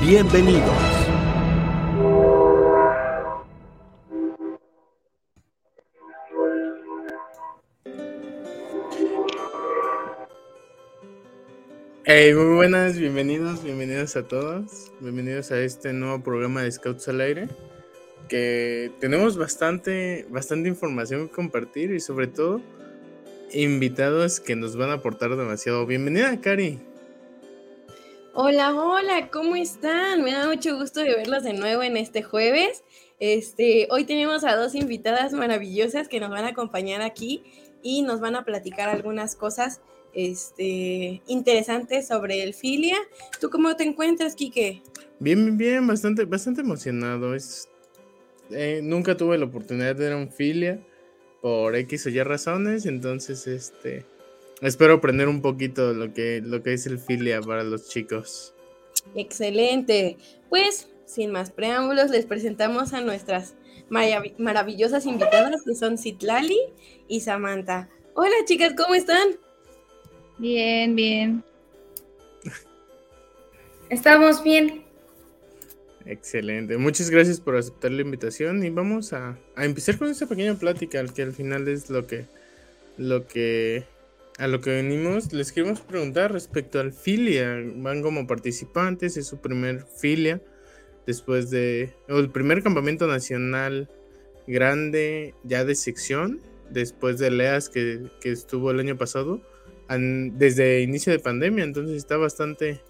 Bienvenidos. Hey, muy buenas, bienvenidos, bienvenidos a todos, bienvenidos a este nuevo programa de Scouts al Aire, que tenemos bastante, bastante información que compartir y sobre todo invitados que nos van a aportar demasiado. Bienvenida, Cari. Hola, hola, ¿cómo están? Me da mucho gusto de verlos de nuevo en este jueves. Este, hoy tenemos a dos invitadas maravillosas que nos van a acompañar aquí y nos van a platicar algunas cosas este, interesantes sobre el filia. ¿Tú cómo te encuentras, Quique? Bien, bien, bastante, bastante emocionado. Eh, nunca tuve la oportunidad de ver un filia por X o Y razones, entonces este espero aprender un poquito lo que, lo que es el filia para los chicos. Excelente. Pues, sin más preámbulos, les presentamos a nuestras maravillosas invitadas que son Citlali y Samantha. Hola chicas, ¿cómo están? Bien, bien. Estamos bien. Excelente. Muchas gracias por aceptar la invitación y vamos a, a, empezar con esta pequeña plática, que al final es lo que, lo que, a lo que venimos. Les queremos preguntar respecto al filia. Van como participantes, es su primer filia después de, el primer campamento nacional grande ya de sección, después de LEAS que, que estuvo el año pasado desde inicio de pandemia, entonces está bastante,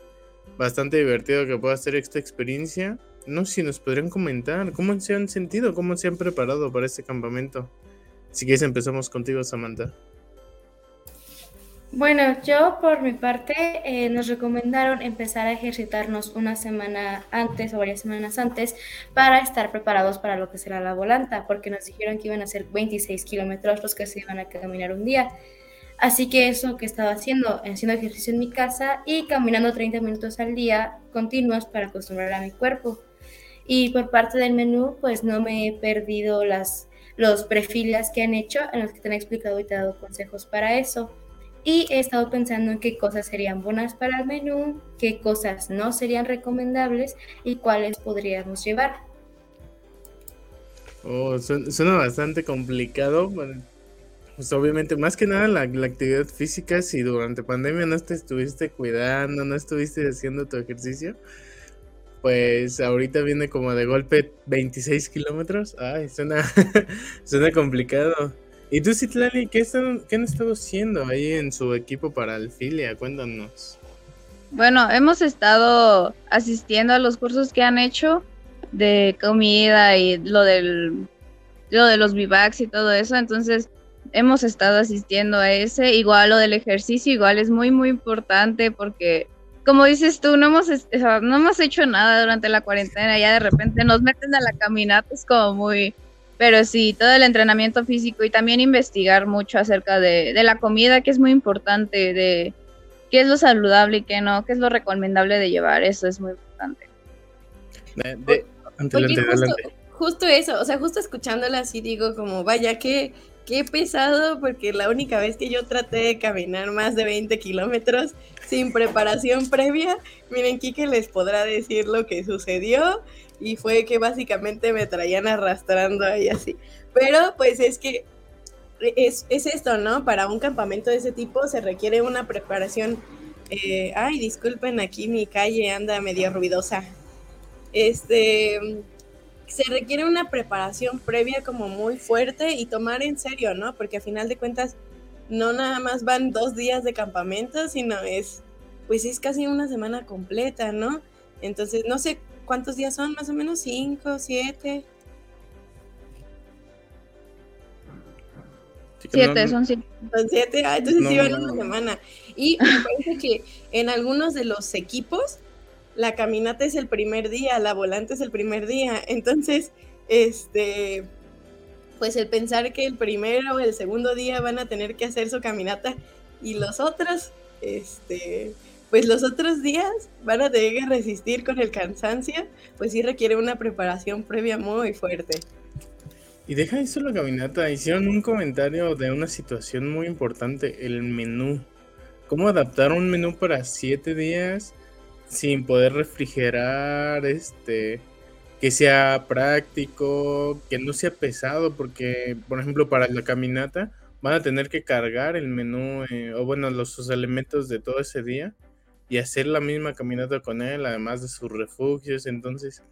bastante divertido que pueda hacer esta experiencia. No sé si nos podrían comentar cómo se han sentido, cómo se han preparado para este campamento. Si quieres empezamos contigo, Samantha. Bueno, yo por mi parte eh, nos recomendaron empezar a ejercitarnos una semana antes o varias semanas antes para estar preparados para lo que será la volanta, porque nos dijeron que iban a ser 26 kilómetros los que se iban a caminar un día. Así que eso que estaba haciendo, haciendo ejercicio en mi casa y caminando 30 minutos al día continuos para acostumbrar a mi cuerpo. Y por parte del menú, pues no me he perdido las, los perfiles que han hecho, en los que te han explicado y te he dado consejos para eso. Y he estado pensando en qué cosas serían buenas para el menú, qué cosas no serían recomendables y cuáles podríamos llevar. Oh, suena bastante complicado. Pues obviamente, más que nada la, actividad física, si durante pandemia no te estuviste cuidando, no estuviste haciendo tu ejercicio, pues ahorita viene como de golpe 26 kilómetros. Ay, suena, suena complicado. ¿Y tú, Citlali, qué, qué han estado haciendo ahí en su equipo para el filia? Cuéntanos. Bueno, hemos estado asistiendo a los cursos que han hecho de comida y lo del lo de los vivacs y todo eso, entonces hemos estado asistiendo a ese. Igual lo del ejercicio, igual es muy, muy importante porque, como dices tú, no hemos, no hemos hecho nada durante la cuarentena. Ya de repente nos meten a la caminata, es como muy... Pero sí, todo el entrenamiento físico y también investigar mucho acerca de, la comida, que es muy importante, de qué es lo saludable y qué no, qué es lo recomendable de llevar, eso es muy importante. justo, eso, o sea, justo escuchándola así digo como, vaya, que qué pesado, porque la única vez que yo traté de caminar más de 20 kilómetros sin preparación previa, miren, Kike les podrá decir lo que sucedió y fue que básicamente me traían arrastrando ahí así. Pero pues es que es, esto, ¿no? Para un campamento de ese tipo se requiere una preparación. Eh, ay, disculpen, aquí mi calle anda medio ruidosa. Este, se requiere una preparación previa como muy fuerte y tomar en serio, ¿no? Porque a final de cuentas no nada más van dos días de campamento, sino es, pues es casi una semana completa, ¿no? Entonces, no sé cuántos días son, más o menos cinco, siete. Siete, son siete. Son siete, ah, entonces sí van una semana. Y me parece que en algunos de los equipos la caminata es el primer día, la volante es el primer día. Entonces, este, pues el pensar que el primero o el segundo día van a tener que hacer su caminata y los otros, este, pues los otros días van a tener que resistir con el cansancio, pues sí requiere una preparación previa muy fuerte. Y deja eso la caminata, hicieron un comentario de una situación muy importante, el menú. ¿Cómo adaptar un menú para siete días sin poder refrigerar, este, que sea práctico, que no sea pesado, porque, por ejemplo, para la caminata van a tener que cargar el menú, eh, o bueno, los elementos de todo ese día y hacer la misma caminata con él, además de sus refugios. Entonces,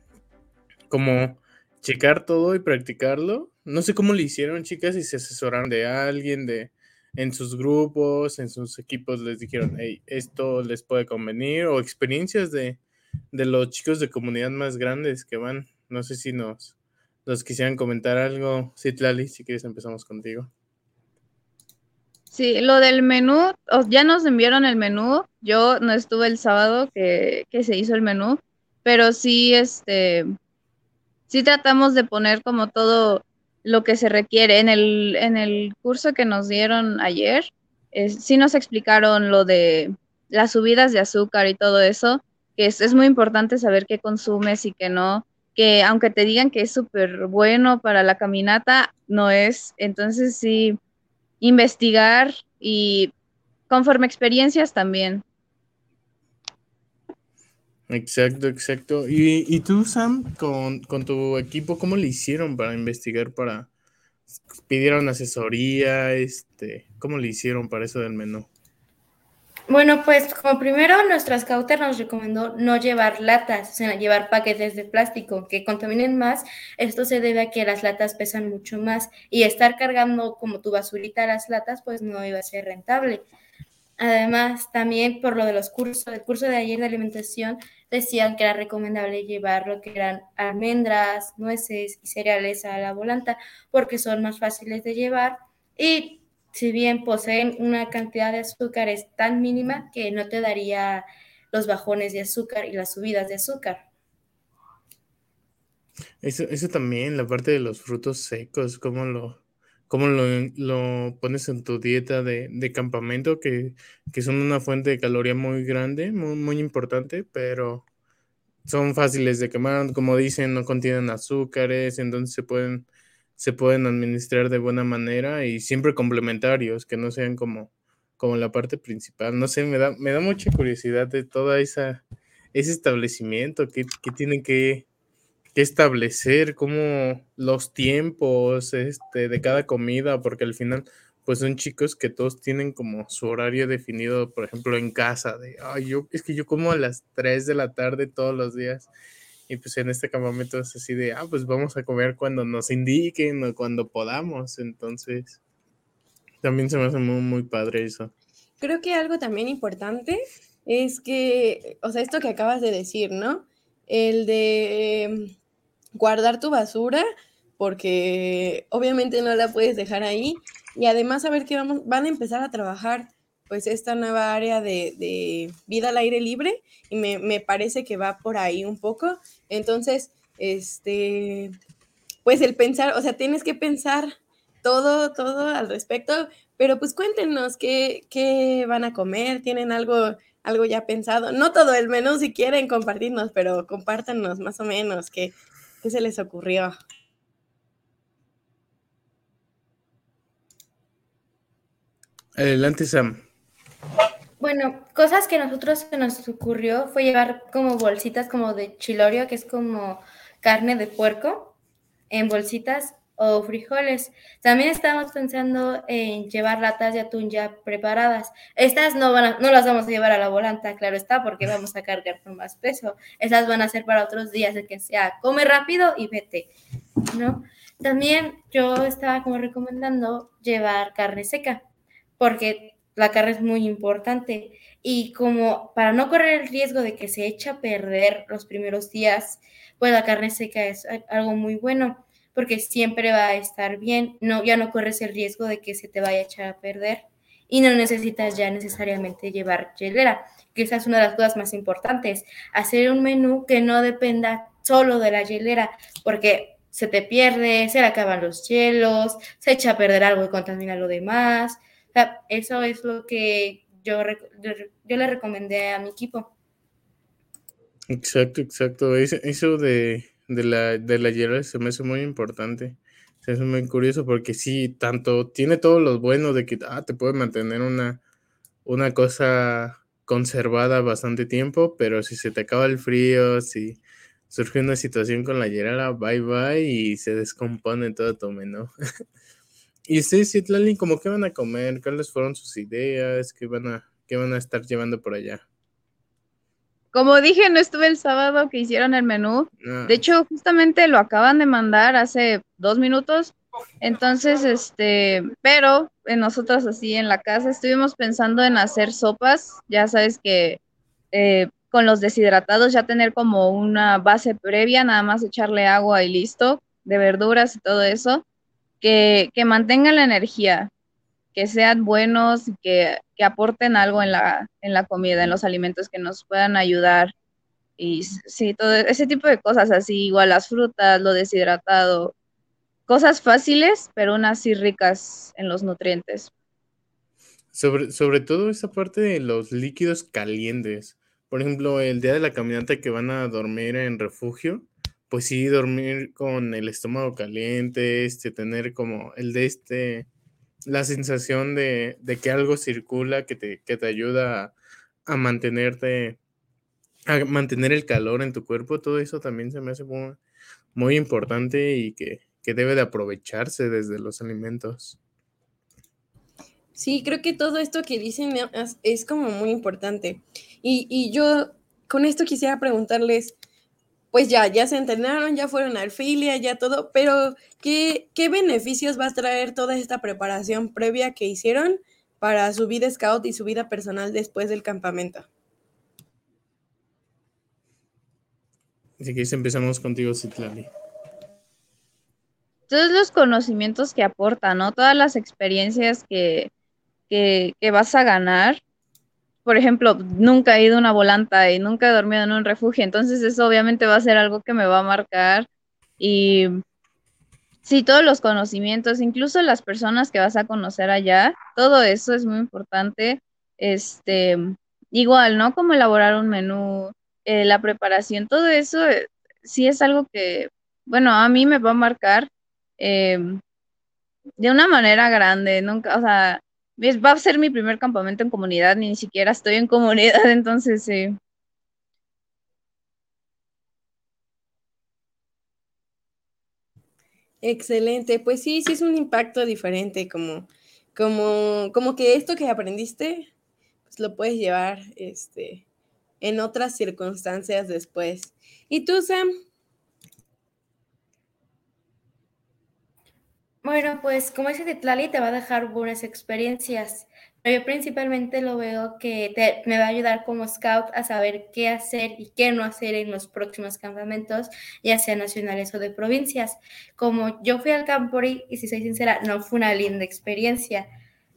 como checar todo y practicarlo. No sé cómo lo hicieron, chicas, si se asesoraron de alguien, de en sus grupos, en sus equipos, les dijeron, hey, esto les puede convenir, o experiencias de, de los chicos de comunidad más grandes que van. No sé si nos, nos quisieran comentar algo. Citlali, si quieres empezamos contigo. Sí, lo del menú, ya nos enviaron el menú. Yo no estuve el sábado que, que se hizo el menú, pero sí, este, sí tratamos de poner como todo lo que se requiere. En el, en el curso que nos dieron ayer, sí nos explicaron lo de las subidas de azúcar y todo eso, que es, es muy importante saber qué consumes y qué no, que aunque te digan que es súper bueno para la caminata, no es. Entonces sí, investigar y conforme experiencias también. Exacto, exacto. ¿Y, y tú, Sam, con, con, tu equipo, cómo le hicieron para investigar, para... ¿Pidieron asesoría? Este, ¿Cómo le hicieron para eso del menú? Bueno, pues como primero nuestra scouter nos recomendó no llevar latas, sino llevar paquetes de plástico que contaminen más. Esto se debe a que las latas pesan mucho más y estar cargando como tu basurita las latas pues no iba a ser rentable. Además, también por lo de los cursos, el curso de ayer de alimentación, decían que era recomendable llevar lo que eran almendras, nueces y cereales a la volanta porque son más fáciles de llevar y si bien poseen una cantidad de azúcares tan mínima que no te daría los bajones de azúcar y las subidas de azúcar. Eso, eso también, la parte de los frutos secos, ¿cómo lo, cómo lo, pones en tu dieta de, campamento, que, son una fuente de caloría muy grande, muy, muy importante, pero son fáciles de quemar, como dicen, no contienen azúcares, entonces se pueden, se pueden administrar de buena manera y siempre complementarios, que no sean como, como la parte principal. No sé, me da, me da mucha curiosidad de toda esa ese establecimiento que, que tienen que establecer como los tiempos este, de cada comida, porque al final, pues son chicos que todos tienen como su horario definido, por ejemplo, en casa, de, ay, yo, es que yo como a las 3 de la tarde todos los días, y pues en este campamento es así de, ah, pues vamos a comer cuando nos indiquen o cuando podamos, entonces, también se me hace muy, muy padre eso. Creo que algo también importante es que, o sea, esto que acabas de decir, ¿no? El de guardar tu basura, porque obviamente no la puedes dejar ahí. Y además saber que vamos, van a empezar a trabajar pues esta nueva área de, vida al aire libre y me, parece que va por ahí un poco. Entonces, este, pues el pensar, o sea, tienes que pensar todo, todo al respecto, pero pues cuéntenos qué, qué van a comer, tienen algo, algo ya pensado, no todo el menú si quieren compartirnos, pero compártanos más o menos qué, ¿Qué se les ocurrió? Adelante, Sam. Bueno, cosas que a nosotros se nos ocurrió fue llevar como bolsitas como de chilorio, que es como carne de puerco, en bolsitas o frijoles. También estamos pensando en llevar latas de atún ya preparadas. Estas no, van no las vamos a llevar a la volanta, claro está, porque vamos a cargar con más peso. Esas van a ser para otros días de que sea come rápido y vete, ¿no? También yo estaba como recomendando llevar carne seca, porque la carne es muy importante y como para no correr el riesgo de que se eche a perder los primeros días, pues la carne seca es algo muy bueno porque siempre va a estar bien, no, ya no corres el riesgo de que se te vaya a echar a perder. y no necesitas ya necesariamente llevar hielera, que esa es una de las cosas más importantes, hacer un menú que no dependa solo de la hielera, porque se te pierde, se le acaban los hielos, se echa a perder algo y contamina lo demás. Eso es lo que yo, le recomendé a mi equipo. Exacto, exacto. Eso de, de la, de la se me hace muy importante. Se hace muy curioso porque sí, tanto tiene todos los buenos de que ah, te puede mantener una, cosa conservada bastante tiempo, pero si se te acaba el frío, si surge una situación con la hielera, bye bye y se descompone todo tu menú. y ustedes, Citlali, ¿cómo qué van a comer? ¿Cuáles fueron sus ideas? ¿Qué van a, qué van a estar llevando por allá? Como dije, no estuve el sábado que hicieron el menú. Ah. De hecho, justamente lo acaban de mandar hace dos minutos. Entonces, este, pero en nosotros así en la casa estuvimos pensando en hacer sopas. Ya sabes que eh, con los deshidratados ya tener como una base previa, nada más echarle agua y listo, de verduras y todo eso, que, que mantengan la energía, que sean buenos que, que, aporten algo en la, en la comida, en los alimentos que nos puedan ayudar. Y sí, todo ese tipo de cosas así, igual las frutas, lo deshidratado, cosas fáciles, pero unas sí ricas en los nutrientes. Sobre, sobre todo esa parte de los líquidos calientes por ejemplo, el día de la caminata que van a dormir en refugio, pues sí, dormir con el estómago caliente, este, tener como el de este, la sensación de, que algo circula que te, que te ayuda a, mantenerte, a mantener el calor en tu cuerpo, todo eso también se me hace muy, muy importante y que, que debe de aprovecharse desde los alimentos. Sí, creo que todo esto que dicen es, como muy importante. Y, yo con esto quisiera preguntarles, pues ya, ya se entrenaron, ya fueron al filia, ya todo, pero ¿qué, ¿qué beneficios va a traer toda esta preparación previa que hicieron para su vida scout y su vida personal después del campamento? Así que empezamos contigo, Citlali todos los conocimientos que aporta, ¿no? Todas las experiencias que, que, vas a ganar. Por ejemplo, nunca he ido a una volanta y nunca he dormido en un refugio, entonces eso obviamente va a ser algo que me va a marcar. Y sí, todos los conocimientos, incluso las personas que vas a conocer allá, todo eso es muy importante. Este, igual, ¿no? Como elaborar un menú, eh, la preparación, todo eso eh, sí es algo que, bueno, a mí me va a marcar eh, de una manera grande, nunca, o sea, va a ser mi primer campamento en comunidad, ni siquiera estoy en comunidad, entonces sí. Excelente, pues sí, sí es un impacto diferente, como, como, como que esto que aprendiste, pues lo puedes llevar este, en otras circunstancias después. ¿Y tú, Sam? Bueno, pues como dice Titlali, te va a dejar buenas experiencias. Pero yo principalmente lo veo que te, me va a ayudar como scout a saber qué hacer y qué no hacer en los próximos campamentos, ya sea nacionales o de provincias. Como yo fui al Campori y si soy sincera, no fue una linda experiencia.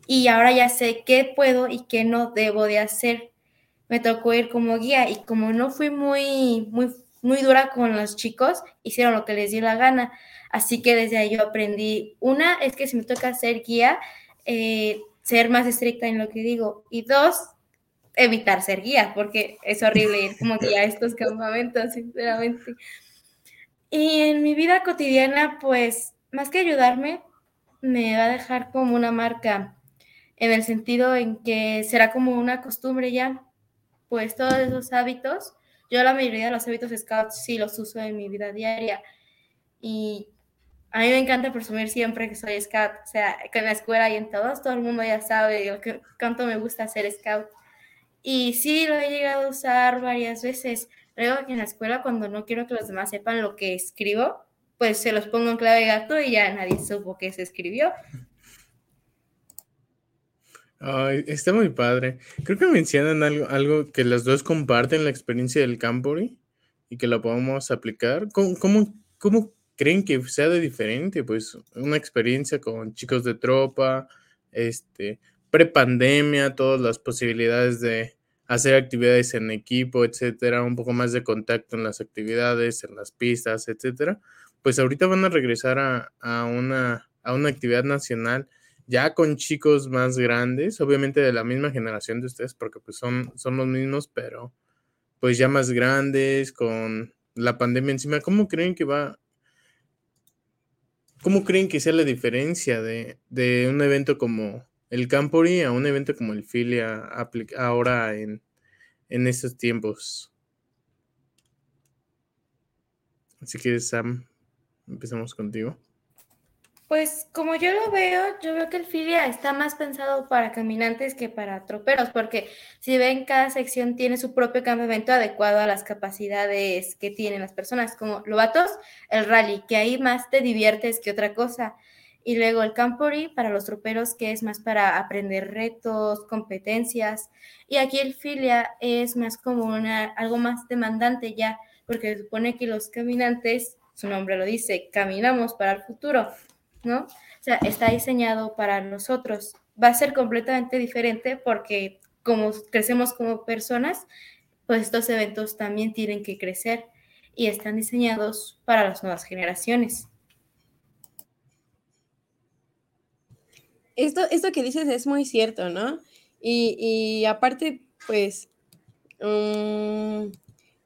Y ahora ya sé qué puedo y qué no debo de hacer. Me tocó ir como guía y como no fui muy, muy, muy dura con los chicos, hicieron lo que les dio la gana Así que desde ahí yo aprendí, una es que si me toca ser guía, eh, ser más estricta en lo que digo. Y dos, evitar ser guía, porque es horrible ir como guía a estos campamentos, sinceramente. Y en mi vida cotidiana, pues, más que ayudarme, me va a dejar como una marca, en el sentido en que será como una costumbre ya, pues todos esos hábitos, yo la mayoría de los hábitos scouts sí los uso en mi vida diaria. Y a mí me encanta presumir siempre que soy scout, o sea, en la escuela y en todos, todo el mundo ya sabe que, cuánto me gusta ser scout. Y sí, lo he llegado a usar varias veces. Luego que en la escuela, cuando no quiero que los demás sepan lo que escribo, pues se los pongo en clave gato y ya nadie supo que se escribió. Ay, está muy padre. Creo que mencionan algo, algo que las dos comparten la experiencia del Campori y que lo podemos aplicar. ¿Cómo, cómo, cómo creen que sea de diferente, pues una experiencia con chicos de tropa, este, prepandemia, todas las posibilidades de hacer actividades en equipo, etcétera, un poco más de contacto en las actividades, en las pistas, etcétera, pues ahorita van a regresar a, una, a una actividad nacional ya con chicos más grandes, obviamente de la misma generación de ustedes, porque pues son, son los mismos, pero pues ya más grandes, con la pandemia encima, ¿cómo creen que va? ¿Cómo creen que sea la diferencia de, de un evento como el Campori a un evento como el Filia ahora en, en estos tiempos. Así que Sam, empezamos contigo. Pues como yo lo veo, yo veo que el Filia está más pensado para caminantes que para troperos, porque si ven, cada sección tiene su propio campamento adecuado a las capacidades que tienen las personas, como Lobatos, el rally, que ahí más te diviertes que otra cosa. Y luego el Campori para los troperos, que es más para aprender retos, competencias. Y aquí el Filia es más como una, algo más demandante ya, porque se supone que los caminantes, su nombre lo dice, caminamos para el futuro, ¿no? O sea, está diseñado para nosotros. Va a ser completamente diferente porque como crecemos como personas, pues estos eventos también tienen que crecer y están diseñados para las nuevas generaciones. esto, esto que dices es muy cierto, ¿no? Y, aparte, pues, mm,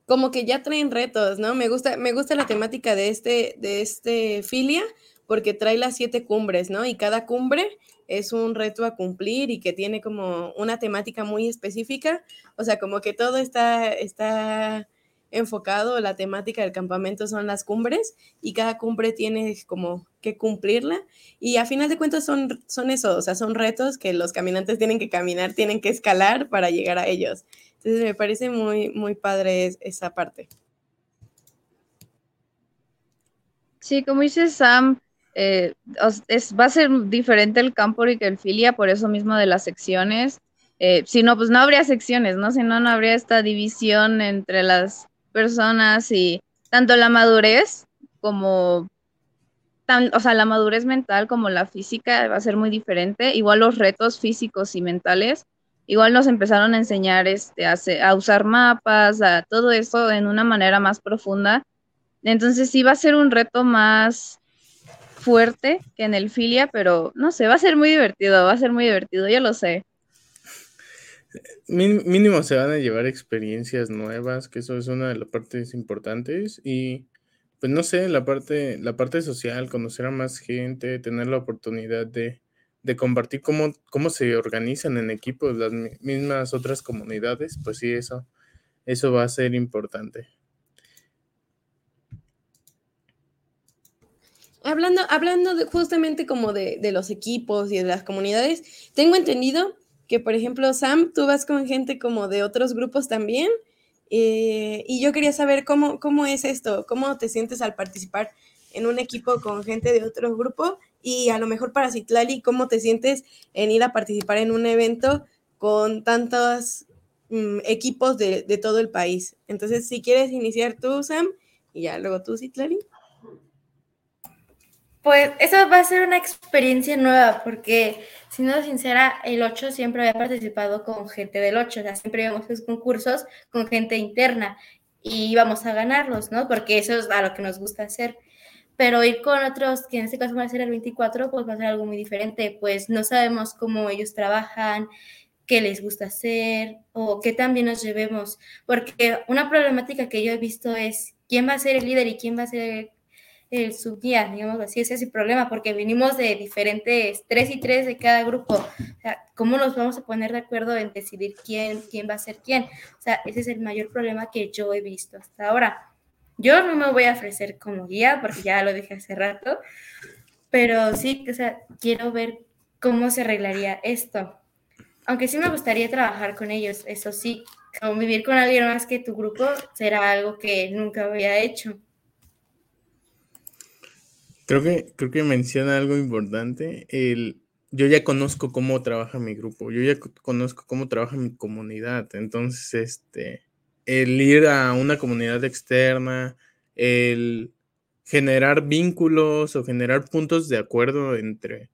como que ya traen retos, ¿no? Me gusta, me gusta la temática de este, de este filia, porque trae las siete cumbres, ¿no? Y cada cumbre es un reto a cumplir y que tiene como una temática muy específica. O sea, como que todo está, está enfocado, la temática del campamento son las cumbres y cada cumbre tiene como que cumplirla y a final de cuentas son, son eso, o sea, son retos que los caminantes tienen que caminar, tienen que escalar para llegar a ellos. Entonces me parece muy, muy padre esa parte. Sí, como dice Sam, eh, es, va a ser diferente el campo y que el filia, por eso mismo de las secciones. Eh, si no, pues no habría secciones, ¿no? Si no, no habría esta división entre las personas y tanto la madurez como, o sea, la madurez mental como la física va a ser muy diferente. Igual los retos físicos y mentales, igual nos empezaron a enseñar este, a, a usar mapas, a todo eso en una manera más profunda. Entonces sí va a ser un reto más fuerte que en el filia, pero no sé, va a ser muy divertido, va a ser muy divertido, yo lo sé mínimo se van a llevar experiencias nuevas, que eso es una de las partes importantes. Y pues no sé, la parte, la parte social, conocer a más gente, tener la oportunidad de, compartir cómo, cómo se organizan en equipos las mismas otras comunidades, pues sí, eso, eso va a ser importante. Hablando, hablando de, justamente como de, de los equipos y de las comunidades, tengo entendido que, por ejemplo, Sam, tú vas con gente como de otros grupos también. Eh, y yo quería saber cómo, cómo es esto, cómo te sientes al participar en un equipo con gente de otro grupo y a lo mejor para Citlali, cómo te sientes en ir a participar en un evento con tantos mm, equipos de, de, todo el país. Entonces, si quieres iniciar tú, Sam, y ya luego tú, Citlali. Pues eso va a ser una experiencia nueva, porque siendo sincera, el 8 siempre había participado con gente del 8, o sea, siempre íbamos a los concursos con gente interna y íbamos a ganarlos, ¿no? Porque eso es a lo que nos gusta hacer. Pero ir con otros, que en este caso va a ser el 24, pues va a ser algo muy diferente, pues no sabemos cómo ellos trabajan, qué les gusta hacer o qué también nos llevemos, porque una problemática que yo he visto es quién va a ser el líder y quién va a ser el el subguía, digamos así, ese es el problema, porque venimos de diferentes, tres y tres de cada grupo. O sea, ¿cómo nos vamos a poner de acuerdo en decidir quién, quién va a ser quién? O sea, ese es el mayor problema que yo he visto hasta ahora. Yo no me voy a ofrecer como guía, porque ya lo dije hace rato, pero sí, o sea, quiero ver cómo se arreglaría esto. Aunque sí me gustaría trabajar con ellos, eso sí, convivir con alguien más que tu grupo será algo que nunca había hecho. Creo que, creo que menciona algo importante. El, yo ya conozco cómo trabaja mi grupo, yo ya conozco cómo trabaja mi comunidad. Entonces, este, el ir a una comunidad externa, el generar vínculos o generar puntos de acuerdo entre,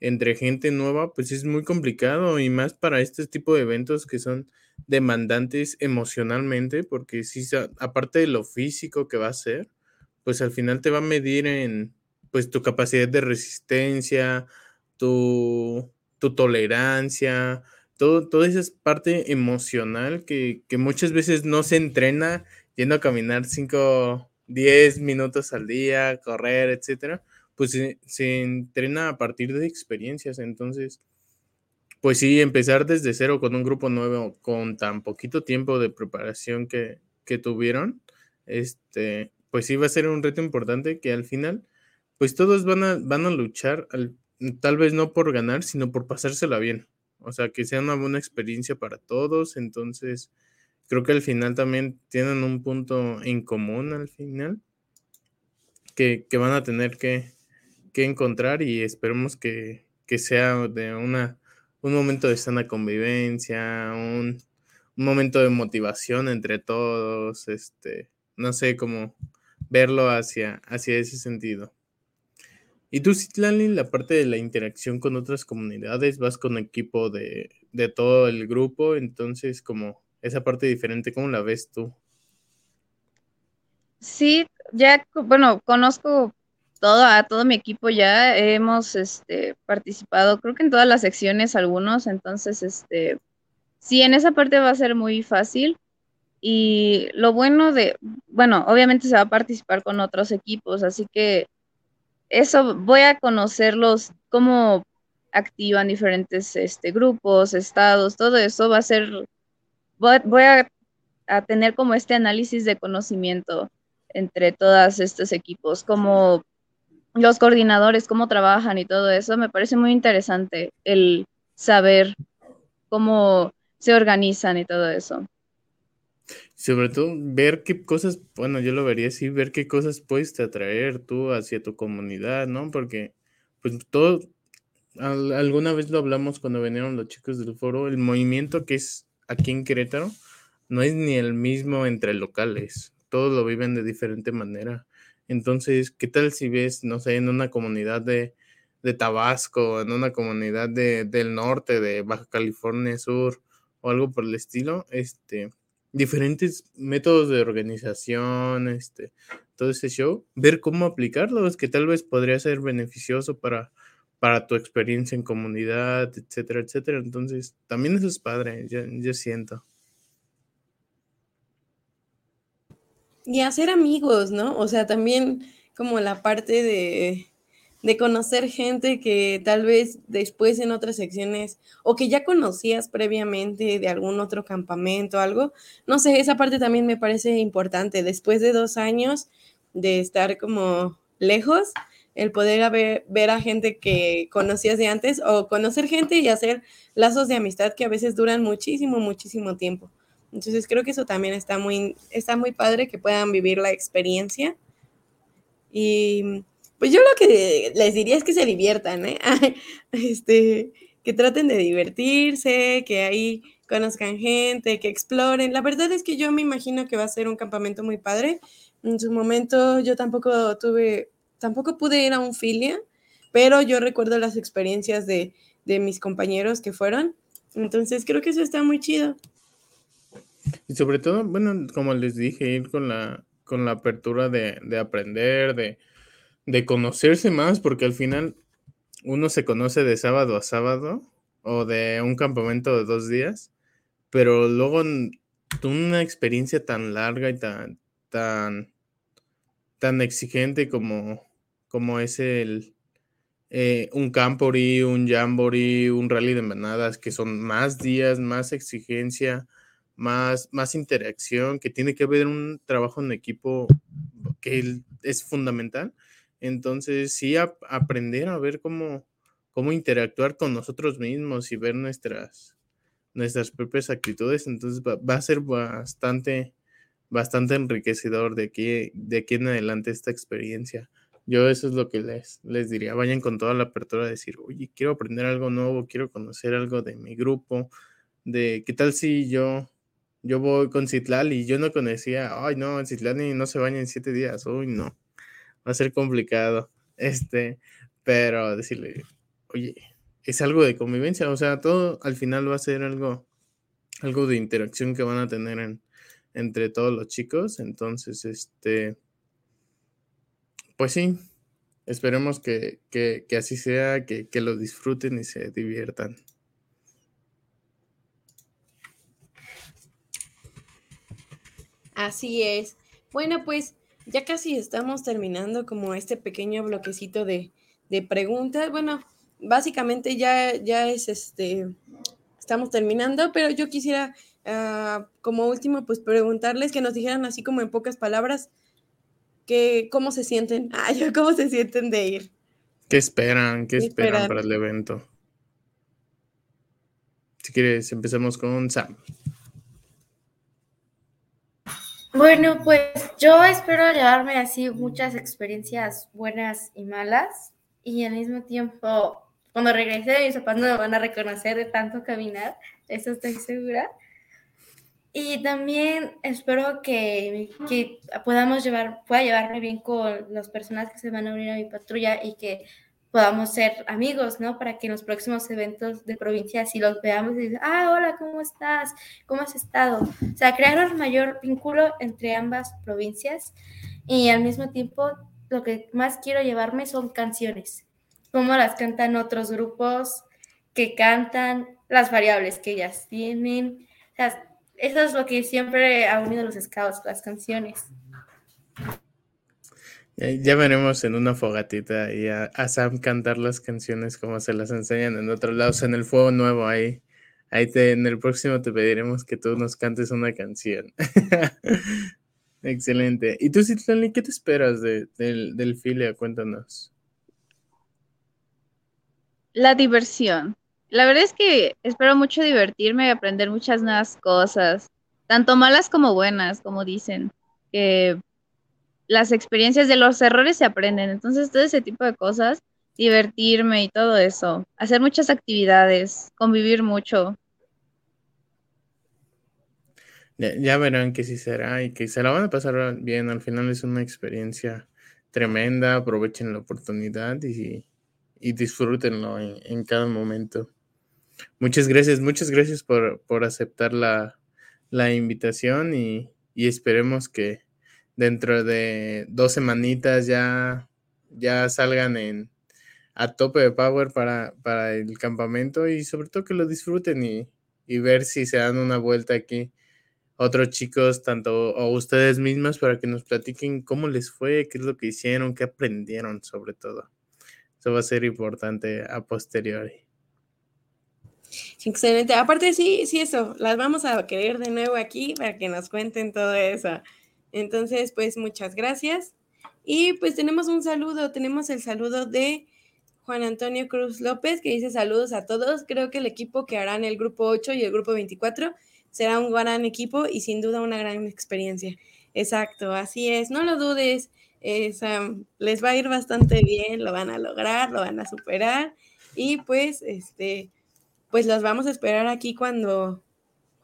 entre gente nueva, pues es muy complicado y más para este tipo de eventos que son demandantes emocionalmente, porque si aparte de lo físico que va a ser, pues al final te va a medir en pues tu capacidad de resistencia, tu, tu tolerancia, todo, toda esa parte emocional que, que muchas veces no se entrena yendo a caminar 5, 10 minutos al día, correr, etcétera, pues se, entrena a partir de experiencias. Entonces, pues sí, empezar desde cero con un grupo nuevo, con tan poquito tiempo de preparación que, que tuvieron, este, pues sí va a ser un reto importante que al final, pues todos van a, van a luchar, tal vez no por ganar, sino por pasársela bien. O sea, que sea una buena experiencia para todos. Entonces, creo que al final también tienen un punto en común al final que, van a tener que, encontrar y esperemos que, sea de una, un momento de sana convivencia, un, momento de motivación entre todos, este, no sé cómo verlo hacia, hacia ese sentido. Y tú, Citlali, la parte de la interacción con otras comunidades, vas con equipo de, de todo el grupo, entonces como esa parte diferente, ¿cómo la ves tú? Sí, ya, bueno, conozco todo, a todo mi equipo ya, hemos este, participado, creo que en todas las secciones algunos, entonces, este, sí, en esa parte va a ser muy fácil. Y lo bueno de, bueno, obviamente se va a participar con otros equipos, así que eso voy a conocerlos, cómo activan diferentes este, grupos, estados, todo eso va a ser voy, a, tener como este análisis de conocimiento entre todos estos equipos, como los coordinadores, cómo trabajan y todo eso. Me parece muy interesante el saber cómo se organizan y todo eso. Sobre todo ver qué cosas, bueno, yo lo vería así, ver qué cosas puedes atraer tú hacia tu comunidad, ¿no? Porque, pues todo, alguna vez lo hablamos cuando vinieron los chicos del foro, el movimiento que es aquí en Querétaro no es ni el mismo entre locales, todos lo viven de diferente manera. Entonces, ¿qué tal si ves, no sé, en una comunidad de, de Tabasco, en una comunidad de, del norte, de Baja California Sur o algo por el estilo? Este, diferentes métodos de organización, este, todo ese show, ver cómo aplicarlos, que tal vez podría ser beneficioso para, para tu experiencia en comunidad, etcétera, etcétera. Entonces, también eso es padre, yo, siento. Y hacer amigos, ¿no? O sea, también como la parte de, de conocer gente que tal vez después en otras secciones o que ya conocías previamente de algún otro campamento, algo. No sé, esa parte también me parece importante. Después de dos años de estar como lejos, el poder ver a gente que conocías de antes o conocer gente y hacer lazos de amistad que a veces duran muchísimo, muchísimo tiempo. Entonces creo que eso también está muy, está muy padre que puedan vivir la experiencia. Y pues yo lo que les diría es que se diviertan, ¿eh? este, que traten de divertirse, que ahí conozcan gente, que exploren. La verdad es que yo me imagino que va a ser un campamento muy padre. En su momento yo tampoco tuve tampoco pude ir a un filia, pero yo recuerdo las experiencias de, mis compañeros que fueron. Entonces creo que eso está muy chido. Y sobre todo, bueno, como les dije, ir con la, con la apertura de, aprender, de, de, conocerse más, porque al final uno se conoce de sábado a sábado o de un campamento de dos días, pero luego una experiencia tan larga y tan, tan tan exigente como, como es el eh, un Campori, un Jamboree, un rally de manadas, que son más días, más exigencia, más, más interacción, que tiene que haber un trabajo en equipo que es fundamental. Entonces, sí, aprender a ver cómo, cómo interactuar con nosotros mismos y ver nuestras, nuestras propias actitudes. Entonces, va a ser bastante bastante enriquecedor de aquí, de aquí en adelante esta experiencia. Yo eso es lo que les, les diría, vayan con toda la apertura a decir, oye, quiero aprender algo nuevo, quiero conocer algo de mi grupo, de qué tal si yo, yo voy con Citlal y yo no conocía, ay no, Citlali no se baña en siete días, uy no, va a ser complicado, este, pero decirle, oye, es algo de convivencia, o sea, todo al final va a ser algo, algo de interacción que van a tener entre todos los chicos. Entonces, este, pues sí, esperemos que, así sea, que, que lo disfruten y se diviertan. Así es. Bueno, pues ya casi estamos terminando como este pequeño bloquecito de, de preguntas. Bueno, básicamente ya, ya es este, estamos terminando, pero yo quisiera ah, como último pues preguntarles que nos dijeran así como en pocas palabras que cómo se sienten, ah, cómo se sienten de ir. ¿Qué esperan? ¿Qué, esperan, para el evento? Si quieres, empezamos con Sam. Bueno, pues yo espero llevarme así muchas experiencias buenas y malas y al mismo tiempo cuando regrese mis papás no me van a reconocer de tanto caminar, eso estoy segura. Y también espero que, que, podamos llevar, pueda llevarme bien con las personas que se van a unir a mi patrulla y que podamos ser amigos, ¿no? Para que en los próximos eventos de provincia si los veamos y digan, ah, hola, ¿cómo estás? ¿Cómo has estado? O sea, crear un mayor vínculo entre ambas provincias y al mismo tiempo lo que más quiero llevarme son canciones cómo las cantan otros grupos que cantan, las variables que ellas tienen. O sea, eso es lo que siempre ha unido a los scouts, las canciones. Ya, veremos en una fogatita y a, Sam cantar las canciones como se las enseñan en otros lados, en el fuego nuevo ahí. Ahí te, en el próximo te pediremos que tú nos cantes una canción. Excelente. ¿Y tú, Citlali, qué te esperas del, del Filia? Cuéntanos la diversión. La verdad es que espero mucho divertirme y aprender muchas nuevas cosas, tanto malas como buenas, como dicen, las experiencias de los errores se aprenden. Entonces, todo ese tipo de cosas, divertirme y todo eso, hacer muchas actividades, convivir mucho. Ya, verán que sí será y que se la van a pasar bien. Al final es una experiencia tremenda, aprovechen la oportunidad y y disfrútenlo en, cada momento. Muchas gracias, muchas gracias por, aceptar la, invitación y, esperemos que dentro de dos semanitas ya, ya salgan en, a tope de power para, para el campamento y sobre todo que lo disfruten y, y, ver si se dan una vuelta aquí otros chicos, tanto o ustedes mismas, para que nos platiquen cómo les fue, qué es lo que hicieron, qué aprendieron sobre todo. Eso va a ser importante a posteriori. Excelente. Aparte, sí, sí, eso, las vamos a querer de nuevo aquí para que nos cuenten todo eso. Entonces, pues muchas gracias. Y pues tenemos un saludo, tenemos el saludo de Juan Antonio Cruz López, que dice saludos a todos. Creo que el equipo que harán el grupo 8 y el grupo 24 será un gran equipo y sin duda una gran experiencia. Exacto, así es, no lo dudes les va a ir bastante bien, lo van a lograr, lo van a superar y pues, este, pues los vamos a esperar aquí cuando,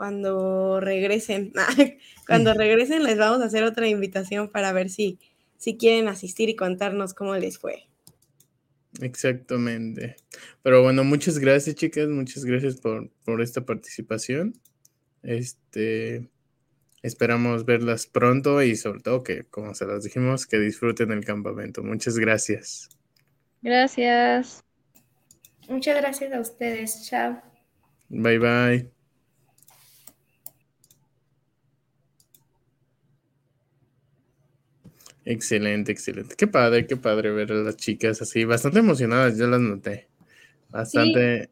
cuando regresen. cuando regresen les vamos a hacer otra invitación para ver si, si quieren asistir y contarnos cómo les fue. Exactamente. Pero bueno, muchas gracias, chicas. Muchas gracias por, por esta participación. Este, Esperamos verlas pronto y sobre todo que, como se las dijimos, que disfruten el campamento. Muchas gracias. Gracias. Muchas gracias a ustedes. Chao. Bye bye. Excelente, excelente. Qué padre, qué padre ver a las chicas así, bastante emocionadas, yo las noté. Bastante,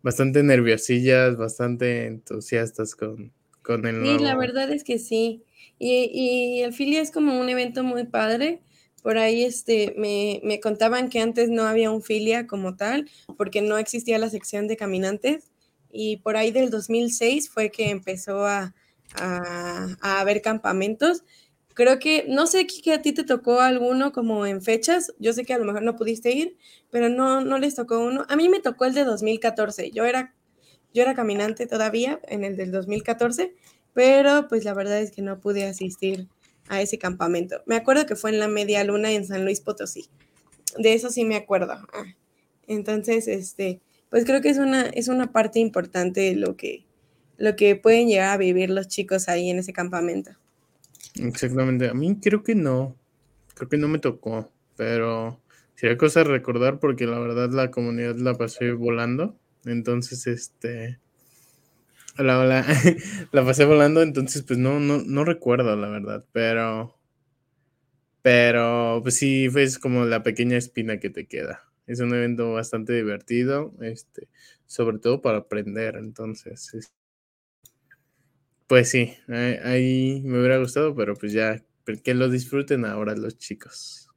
bastante nerviosillas, bastante entusiastas con, Sí, la verdad es que sí. Y, el Filia es como un evento muy padre. Por ahí este, me, me, contaban que antes no había un filia como tal, porque no existía la sección de caminantes. Y por ahí del 2006 fue que empezó a, a, a haber campamentos. Creo que, no sé que a ti te tocó alguno como en fechas, yo sé que a lo mejor no pudiste ir, pero no, no les tocó uno. A mí me tocó el de 2014, yo era yo era caminante todavía en el del 2014, pero pues la verdad es que no pude asistir a ese campamento. Me acuerdo que fue en la media luna en San Luis Potosí. De eso sí me acuerdo. Ah, Entonces, este, pues creo que es una, es una parte importante lo que, lo que pueden llegar a vivir los chicos ahí en ese campamento. Exactamente, a mí creo que no, creo que no me tocó, pero sería cosa recordar porque la verdad la comunidad la pasé volando, entonces este, la, la, la pasé volando, entonces pues no, no, no recuerdo la verdad, pero, pero pues sí, fue como la pequeña espina que te queda. Es un evento bastante divertido, este, sobre todo para aprender, entonces, pues sí, ahí me hubiera gustado, pero pues ya, que lo disfruten ahora los chicos.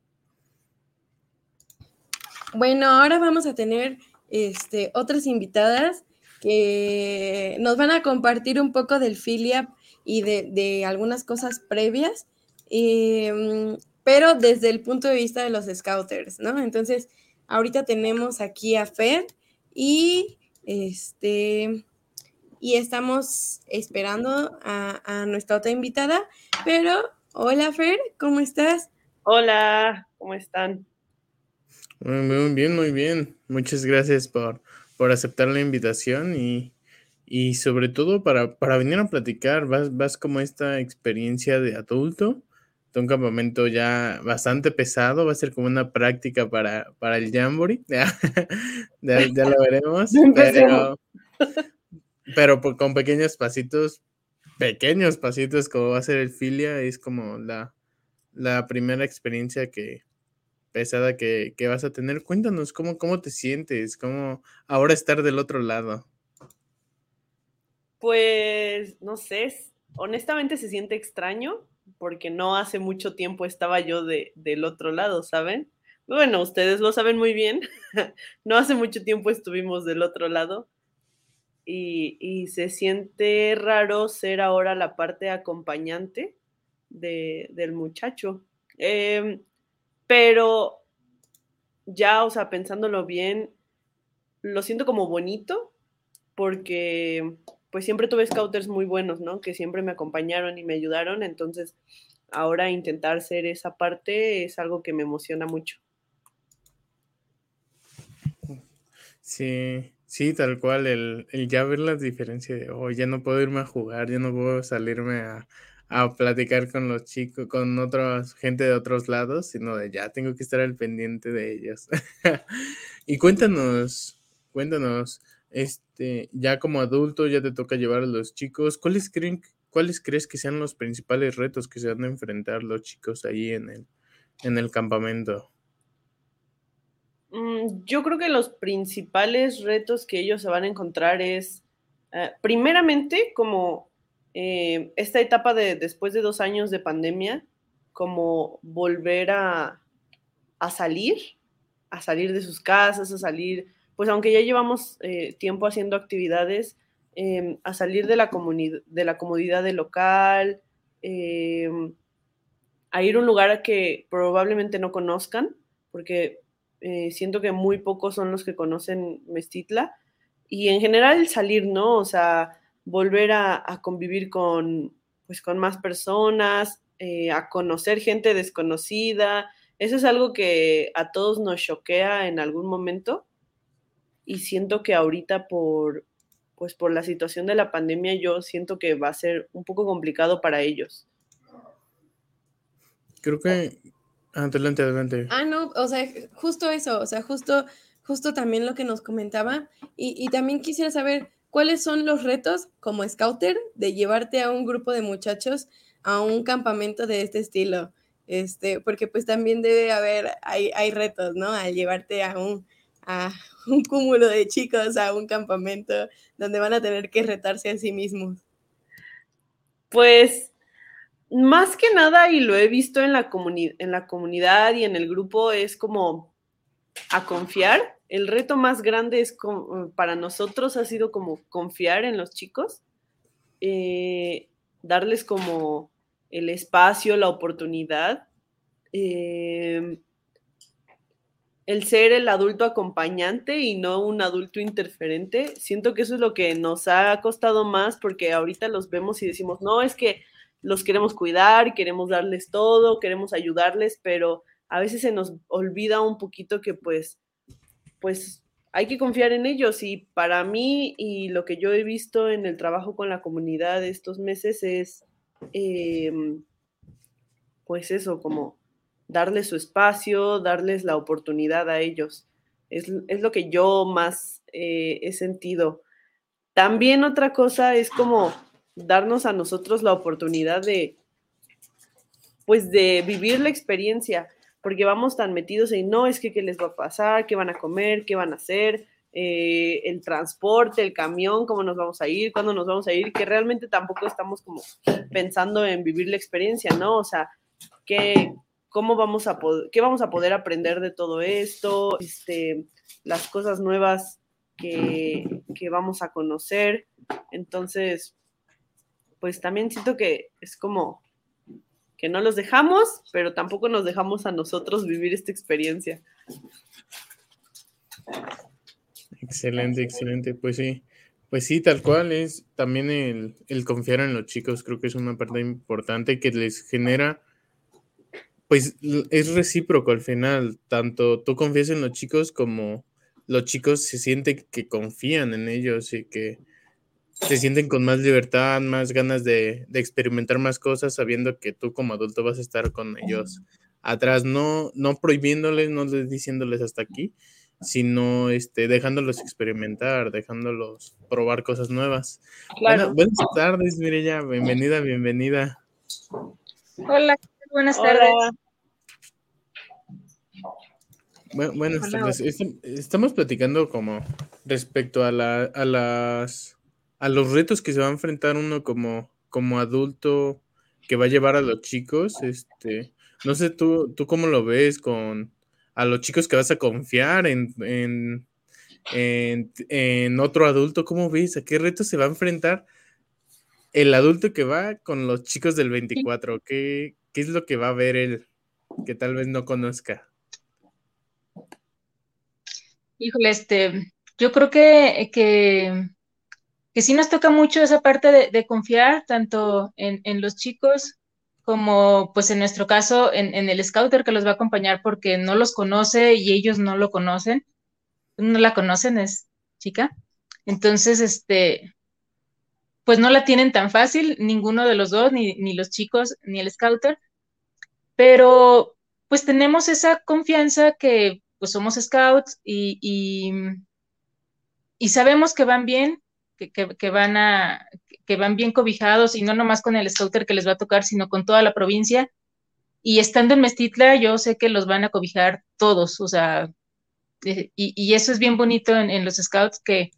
Bueno, ahora vamos a tener este, otras invitadas que nos van a compartir un poco del filia y de, algunas cosas previas, em, pero desde el punto de vista de los scouters, ¿no? Entonces, ahorita tenemos aquí a Fer y este y estamos esperando a, a nuestra otra invitada, pero hola Fer, ¿cómo estás? Hola, ¿cómo están? Muy bien, muy bien. Muchas gracias por, por aceptar la invitación y, y sobre todo para, para, venir a platicar. Vas, vas como esta experiencia de adulto, de un campamento ya bastante pesado, va a ser como una práctica para, para el Jamboree. ya, ya, lo veremos. pero, pero con pequeños pasitos, pequeños pasitos, como va a ser el filia, es como la, la primera experiencia que, pesada que, vas a tener. Cuéntanos cómo, cómo te sientes, cómo ahora estar del otro lado. Pues, no sé, honestamente se siente extraño porque no hace mucho tiempo estaba yo de, del otro lado, ¿saben? Bueno, ustedes lo saben muy bien, no hace mucho tiempo estuvimos del otro lado y, se siente raro ser ahora la parte acompañante de, del muchacho. Eh, pero ya, o sea, pensándolo bien, lo siento como bonito porque pues siempre tuve scouters muy buenos, ¿no? Que siempre me acompañaron y me ayudaron, entonces ahora intentar ser esa parte es algo que me emociona mucho. Sí, sí, tal cual, el, el ya ver las diferencias de, oh, ya no puedo irme a jugar, ya no puedo salirme a, a platicar con los chicos, con otra gente de otros lados, sino de ya tengo que estar al pendiente de ellos. y cuéntanos, cuéntanos, este, ya como adulto ya te toca llevar a los chicos, ¿cuáles creen, cuáles crees que sean los principales retos que se van a enfrentar los chicos ahí en el, en el campamento? Mm, yo creo que los principales retos que ellos se van a encontrar es, eh, primeramente, como eh, esta etapa de después de dos años de pandemia, como volver a, salir, a salir de sus casas, a salir, pues aunque ya llevamos eh, tiempo haciendo actividades, em, a salir de la, de la comodidad del local, em, a ir a un lugar que probablemente no conozcan, porque eh, siento que muy pocos son los que conocen Mestitla, y en general salir, ¿no? O sea, volver a, convivir con, pues, con más personas, eh, a conocer gente desconocida. Eso es algo que a todos nos choquea en algún momento y siento que ahorita por, pues, por la situación de la pandemia yo siento que va a ser un poco complicado para ellos. Creo que... Adelante, adelante. Ah, no, o sea, justo eso, o sea, justo, justo también lo que nos comentaba. Y, y también quisiera saber, ¿Cuáles son los retos como scouter de llevarte a un grupo de muchachos a un campamento de este estilo? Este, porque pues también debe haber, hay, hay retos, ¿no? Al llevarte a un, a un cúmulo de chicos a un campamento donde van a tener que retarse a sí mismos. Pues más que nada, y lo he visto en la, en la comunidad y en el grupo, es como a confiar el reto más grande es para nosotros ha sido como confiar en los chicos, eh, darles como el espacio, la oportunidad, em, el ser el adulto acompañante y no un adulto interferente. Siento que eso es lo que nos ha costado más porque ahorita los vemos y decimos, no, es que los queremos cuidar, queremos darles todo, queremos ayudarles, pero a veces se nos olvida un poquito que pues pues hay que confiar en ellos y para mí y lo que yo he visto en el trabajo con la comunidad estos meses es, em, pues eso, como darles su espacio, darles la oportunidad a ellos. Es, lo que yo más eh, he sentido. También otra cosa es como darnos a nosotros la oportunidad de, pues de vivir la experiencia porque vamos tan metidos en no, es que qué les va a pasar, qué van a comer, qué van a hacer, eh, el transporte, el camión, cómo nos vamos a ir, cuándo nos vamos a ir, que realmente tampoco estamos como pensando en vivir la experiencia, ¿no? O sea, ¿qué, cómo vamos a poder, qué vamos a poder aprender de todo esto, este, las cosas nuevas que, que vamos a conocer. Entonces, pues también siento que es como que no los dejamos, pero tampoco nos dejamos a nosotros vivir esta experiencia. Excelente, excelente. Pues sí, pues sí, tal cual es también el, el, confiar en los chicos, creo que es una parte importante que les genera, pues es recíproco al final, tanto tú confías en los chicos como los chicos se sienten que confían en ellos y que se sienten con más libertad, más ganas de, experimentar más cosas, sabiendo que tú como adulto vas a estar con ellos atrás, no, no prohibiéndoles, no diciéndoles hasta aquí, sino este, dejándolos experimentar, dejándolos probar cosas nuevas. buenas tardes, Mireya, bienvenida, bienvenida. Hola, buenas tardes. buenas tardes. Estamos platicando como respecto a, la, a las a los retos que se va a enfrentar uno como, como adulto que va a llevar a los chicos, este, no sé tú, tú cómo lo ves con a los chicos que vas a confiar en, en, en, otro adulto, ¿cómo ves? ¿A qué retos se va a enfrentar el adulto que va con los chicos del 24? ¿Qué, qué es lo que va a ver él que tal vez no conozca? Híjole, este, yo creo que, que que sí nos toca mucho esa parte de, confiar tanto en, los chicos como pues en nuestro caso en, el scouter que los va a acompañar porque no los conoce y ellos no lo conocen, no la conocen, es chica. Entonces, este, pues no la tienen tan fácil, ninguno de los dos, ni, ni los chicos, ni el scouter, pero pues tenemos esa confianza que pues somos scouts y, y, y sabemos que van bien, que, van a, que van bien cobijados y no nomás con el scouter que les va a tocar, sino con toda la provincia. Y estando en Mestitla, yo sé que los van a cobijar todos, o sea, eh, y, eso es bien bonito en, los scouts que,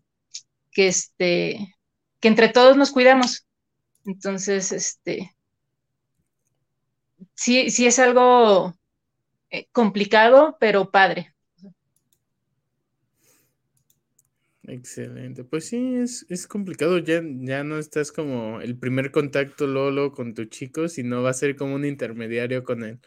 que, este, que entre todos nos cuidamos. Entonces, este, sí, sí es algo eh, complicado, pero padre. Excelente. Pues sí, es, es complicado. Ya, ya no estás como el primer contacto Lolo con tu chico, sino va a ser como un intermediario con el,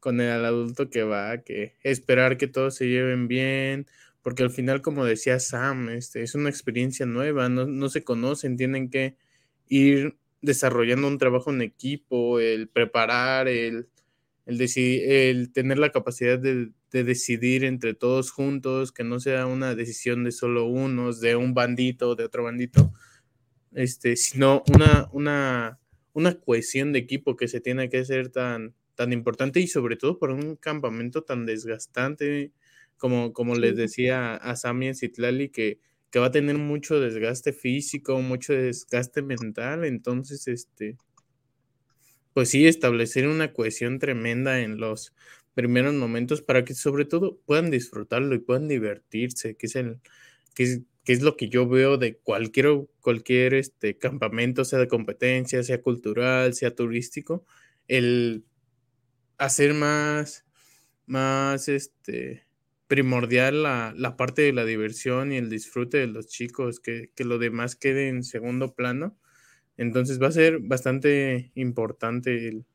con el adulto que va a que esperar que todos se lleven bien, porque al final, como decía Sam, este, es una experiencia nueva, no, no se conocen, tienen que ir desarrollando un trabajo en equipo, el preparar, el, el, el tener la capacidad de, decidir entre todos juntos, que no sea una decisión de solo unos, de un bandito, de otro bandito, este, sino una, una, una cohesión de equipo que se tiene que hacer tan, tan importante y sobre todo por un campamento tan desgastante, como, como les decía a Sami en Citlali, que, que va a tener mucho desgaste físico, mucho desgaste mental, entonces, este, pues sí, establecer una cohesión tremenda en los primeros momentos para que sobre todo puedan disfrutarlo y puedan divertirse, que es el que es, lo que yo veo de cualquier cualquier este campamento, sea de competencia, sea cultural, sea turístico, el hacer más más este primordial la, la parte de la diversión y el disfrute de los chicos, que, que lo demás quede en segundo plano entonces va a ser bastante importante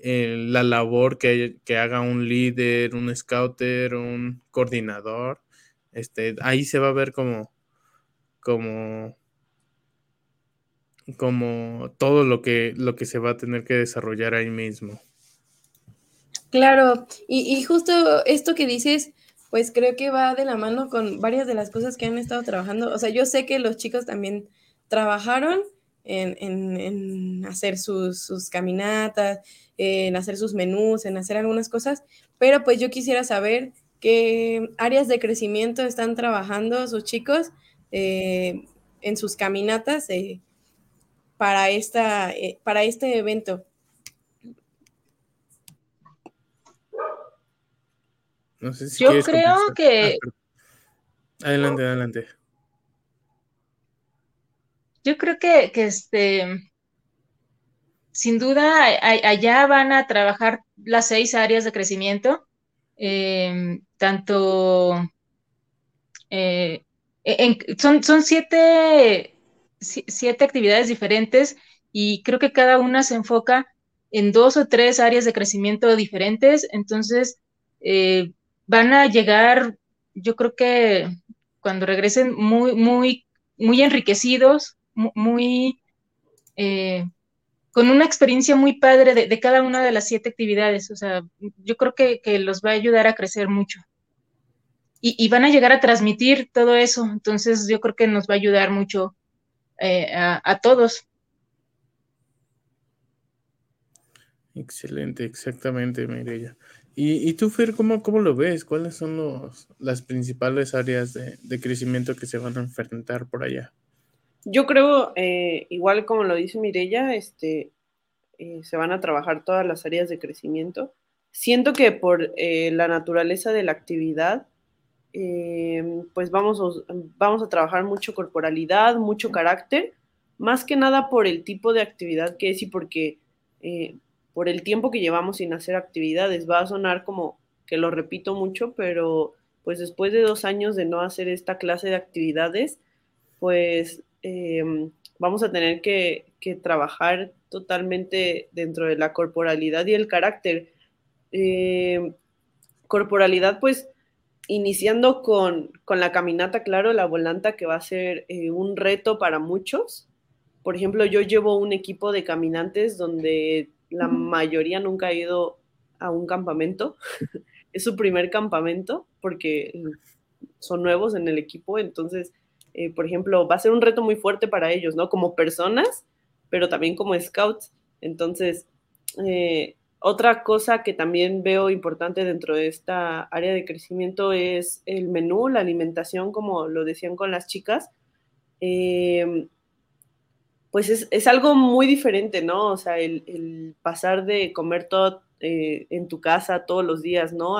la labor que, haga un líder, un scouter, un coordinador. Este, ahí se va a ver como, como, como todo lo que, lo que se va a tener que desarrollar ahí mismo. Claro, y, y justo esto que dices, pues creo que va de la mano con varias de las cosas que han estado trabajando. O sea, yo sé que los chicos también trabajaron en, hacer sus, sus, caminatas, en hacer sus menús, en hacer algunas cosas, pero pues yo quisiera saber qué áreas de crecimiento están trabajando sus chicos eh, en sus caminatas eh, para, esta, eh, para este evento. No sé si Yo creo que... Ah, adelante, adelante. Yo creo que, este, sin duda, allá van a trabajar las seis áreas de crecimiento, em, tanto, eh, son, son siete, siete actividades diferentes y creo que cada una se enfoca en dos o tres áreas de crecimiento diferentes, entonces eh, van a llegar, yo creo que cuando regresen muy, muy, muy enriquecidos, muy, eh, con una experiencia muy padre de, cada una de las siete actividades. O sea, yo creo que, los va a ayudar a crecer mucho. Y, van a llegar a transmitir todo eso. Entonces, yo creo que nos va a ayudar mucho eh, a, todos. Excelente, exactamente, Mireya. ¿Y, tú, Fer, cómo, cómo, lo ves? ¿Cuáles son los, las principales áreas de, crecimiento que se van a enfrentar por allá? Yo creo, eh, igual como lo dice Mirella, este, eh, se van a trabajar todas las áreas de crecimiento. Siento que por eh, la naturaleza de la actividad, pues vamos a, vamos a trabajar mucho corporalidad, mucho carácter, más que nada por el tipo de actividad que es y porque por el tiempo que llevamos sin hacer actividades. Va a sonar como que lo repito mucho, pero pues después de dos años de no hacer esta clase de actividades, pues em, vamos a tener que, trabajar totalmente dentro de la corporalidad y el carácter. Em, corporalidad, pues iniciando con, la caminata, claro, la volanta que va a ser eh, un reto para muchos. Por ejemplo, yo llevo un equipo de caminantes donde la mayoría nunca ha ido a un campamento. es su primer campamento porque son nuevos en el equipo, entonces, eh, por ejemplo, va a ser un reto muy fuerte para ellos, ¿no? Como personas, pero también como scouts. Entonces, eh, otra cosa que también veo importante dentro de esta área de crecimiento es el menú, la alimentación, como lo decían con las chicas. Eh, pues es, algo muy diferente, ¿no? O sea, el, pasar de comer todo en tu casa todos los días, ¿no?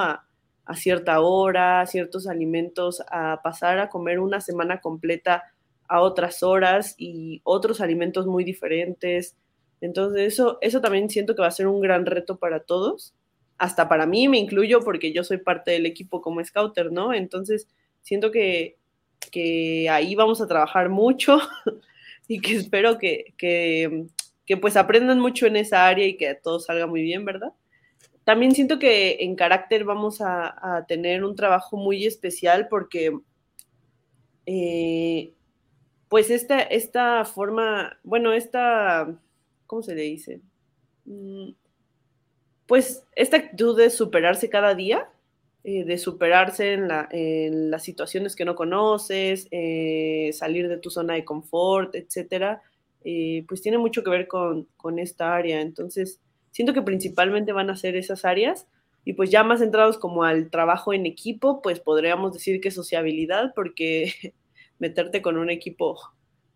Cierta hora, ciertos alimentos, a pasar a comer una semana completa a otras horas y otros alimentos muy diferentes. Entonces eso, eso también siento que va a ser un gran reto para todos, hasta para mí me incluyo porque yo soy parte del equipo como scouter, ¿no? Entonces siento que, que ahí vamos a trabajar mucho y que espero que, que, pues aprendan mucho en esa área y que todo salga muy bien, ¿verdad? También siento que en carácter vamos a, tener un trabajo muy especial porque eh, pues esta, esta forma, bueno, esta, ¿cómo se le dice? Mm, pues esta actitud de superarse cada día, eh, de superarse en, las situaciones que no conoces, eh, salir de tu zona de confort, etcétera, pues tiene mucho que ver con, esta área. Entonces, siento que principalmente van a ser esas áreas y pues ya más centrados como al trabajo en equipo, pues podríamos decir que sociabilidad, porque meterte con un equipo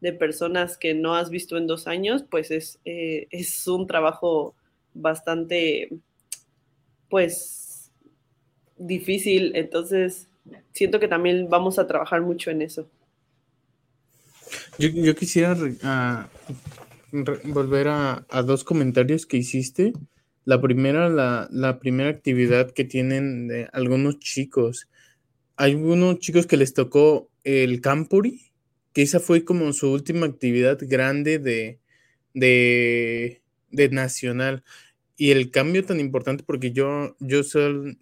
de personas que no has visto en dos años, pues es, es un trabajo bastante, pues difícil, entonces siento que también vamos a trabajar mucho en eso. Yo, quisiera volver a, dos comentarios que hiciste. La primera, la, primera actividad que tienen algunos chicos. Hay algunos chicos que les tocó el Campuri, que esa fue como su última actividad grande de, de, de nacional y el cambio tan importante porque yo, yo,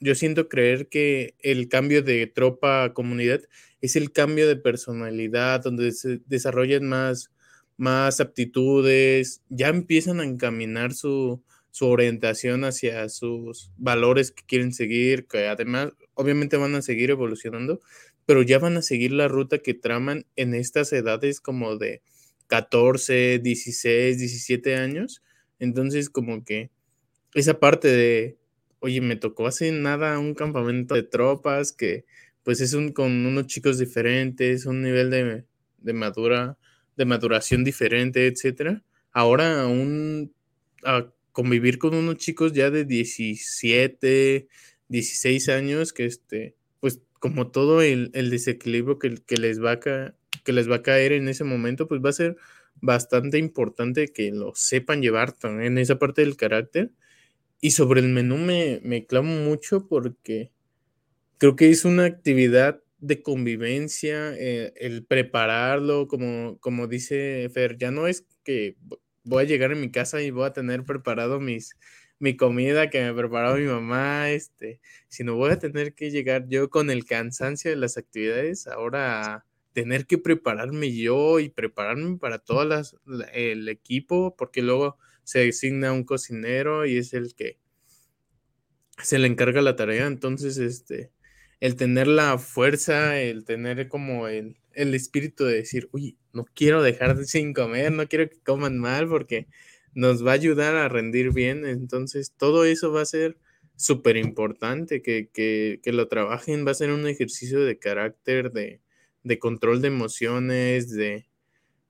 yo siento creer que el cambio de tropa a comunidad es el cambio de personalidad, donde se desarrollan más, más aptitudes, ya empiezan a encaminar su, su orientación hacia sus valores que quieren seguir, que además obviamente van a seguir evolucionando, pero ya van a seguir la ruta que traman en estas edades como de 14, 16, 17 años. Entonces, como que esa parte de, oye, me tocó hace nada un campamento de tropas que pues es un, con unos chicos diferentes, un nivel de, de madura, de maduración diferente, etcétera. Ahora un a convivir con unos chicos ya de 17, 16 años, que este, pues como todo el, desequilibrio que, que, les va a que les va a caer en ese momento, pues va a ser bastante importante que lo sepan llevar también en esa parte del carácter. Y sobre el menú me, me clamo mucho porque creo que es una actividad de convivencia, eh, el prepararlo, como, como dice Fer, ya no es que voy a llegar a mi casa y voy a tener preparado mis, mi comida que me preparó mi mamá, este, sino voy a tener que llegar yo con el cansancio de las actividades, ahora tener que prepararme yo y prepararme para todo las, el equipo, porque luego se designa un cocinero y es el que se le encarga la tarea, entonces, este, el tener la fuerza, el tener como el, el espíritu de decir, uy, no quiero dejar sin comer, no quiero que coman mal porque nos va a ayudar a rendir bien. Entonces, todo eso va a ser súper importante, que, que, que, lo trabajen, va a ser un ejercicio de carácter, de, de control de emociones, de,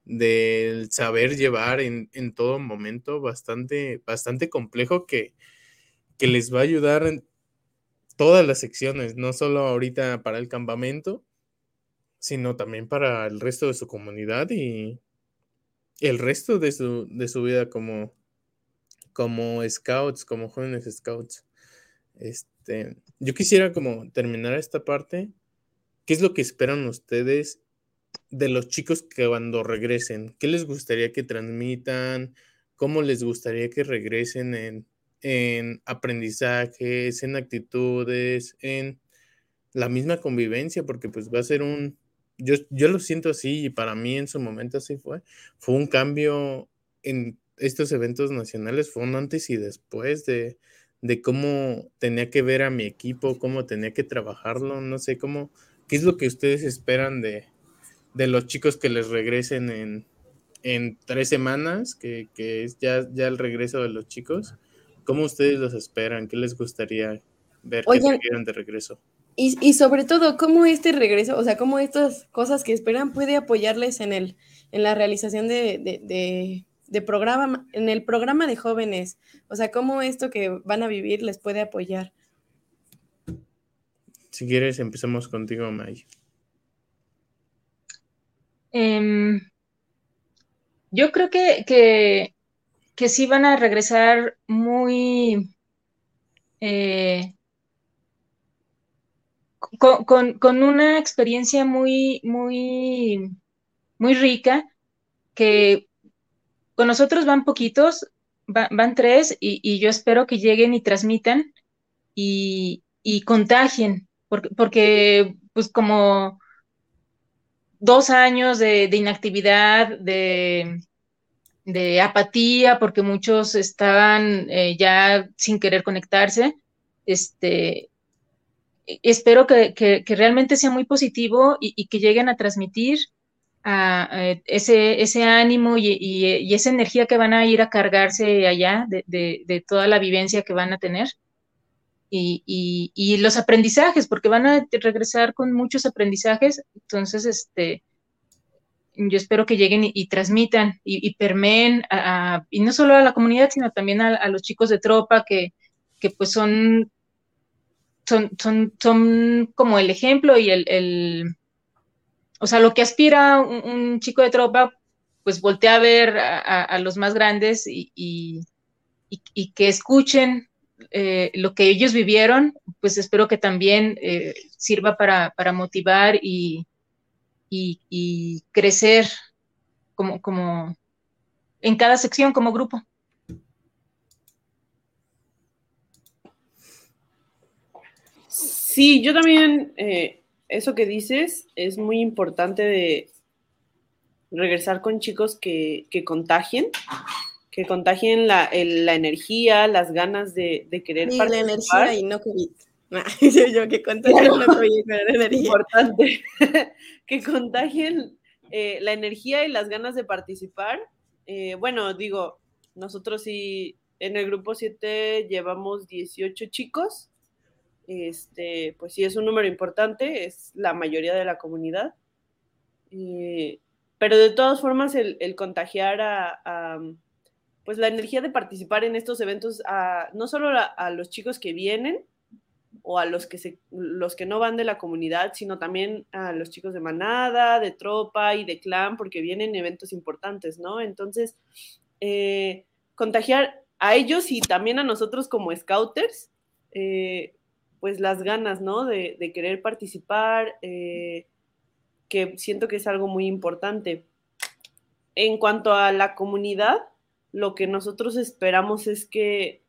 de saber llevar en, en, todo momento, bastante, bastante complejo que, que les va a ayudar todas las secciones, no solo ahorita para el campamento, sino también para el resto de su comunidad y el resto de su, de su vida como, como scouts, como jóvenes scouts. Este, yo quisiera como terminar esta parte. ¿Qué es lo que esperan ustedes de los chicos que cuando regresen? ¿Qué les gustaría que transmitan? ¿Cómo les gustaría que regresen en, en aprendizajes, en actitudes, en la misma convivencia? Porque pues va a ser un, yo, yo lo siento así y para mí en su momento así fue. Fue un cambio en estos eventos nacionales, fue un antes y después de, de cómo tenía que ver a mi equipo, cómo tenía que trabajarlo, no sé cómo, qué es lo que ustedes esperan de, de los chicos que les regresen en, en tres semanas, que, que, es ya, ya el regreso de los chicos. ¿Cómo ustedes los esperan? ¿Qué les gustaría ver que que de regreso? Y, y, sobre todo, cómo este regreso, o sea, cómo estas cosas que esperan puede apoyarles en, el, en la realización de, de, de, programa, en el programa de jóvenes. O sea, cómo esto que van a vivir les puede apoyar. Si quieres, empezamos contigo, May. Em, yo creo que, que, que, sí van a regresar muy... Eh, con, una experiencia muy, muy, muy rica, que con nosotros van poquitos, van tres, y, yo espero que lleguen y transmitan y, contagien, porque, porque, pues como dos años de, inactividad, de, de, apatía, porque muchos estaban eh, ya sin querer conectarse, este, espero que, realmente sea muy positivo y, que lleguen a transmitir ese, ese ánimo y, esa energía que van a ir a cargarse allá de, toda la vivencia que van a tener. Y, los aprendizajes, porque van a regresar con muchos aprendizajes, entonces, este, yo espero que lleguen y, transmitan y, permeen, y no solo a la comunidad, sino también a, los chicos de tropa que, que pues son son, son, son como el ejemplo y el, el o sea, lo que aspira un, chico de tropa, pues voltea a ver a, los más grandes y, y, que escuchen eh, lo que ellos vivieron, pues espero que también eh, sirva para, para motivar y, y, crecer como, como en cada sección, como grupo. Sí, yo también, eh, eso que dices es muy importante de regresar con chicos que, contagien, que contagien la, energía, las ganas de, querer y la energía y no COVID. yo, que contagien la energía. Importante. que contagien eh, la energía y las ganas de participar. Eh, bueno, digo, nosotros sí, en el grupo 7 llevamos 18 chicos. Este, pues sí, es un número importante, es la mayoría de la comunidad. Eh, pero de todas formas, el, contagiar a, pues la energía de participar en estos eventos, a, no solo a, los chicos que vienen o a los que, se, los que no van de la comunidad, sino también a los chicos de manada, de tropa y de clan, porque vienen eventos importantes, ¿no? Entonces, eh, contagiar a ellos y también a nosotros como scouters, eh, pues las ganas, ¿no? De, querer participar. Eh, que siento que es algo muy importante. En cuanto a la comunidad, lo que nosotros esperamos es que,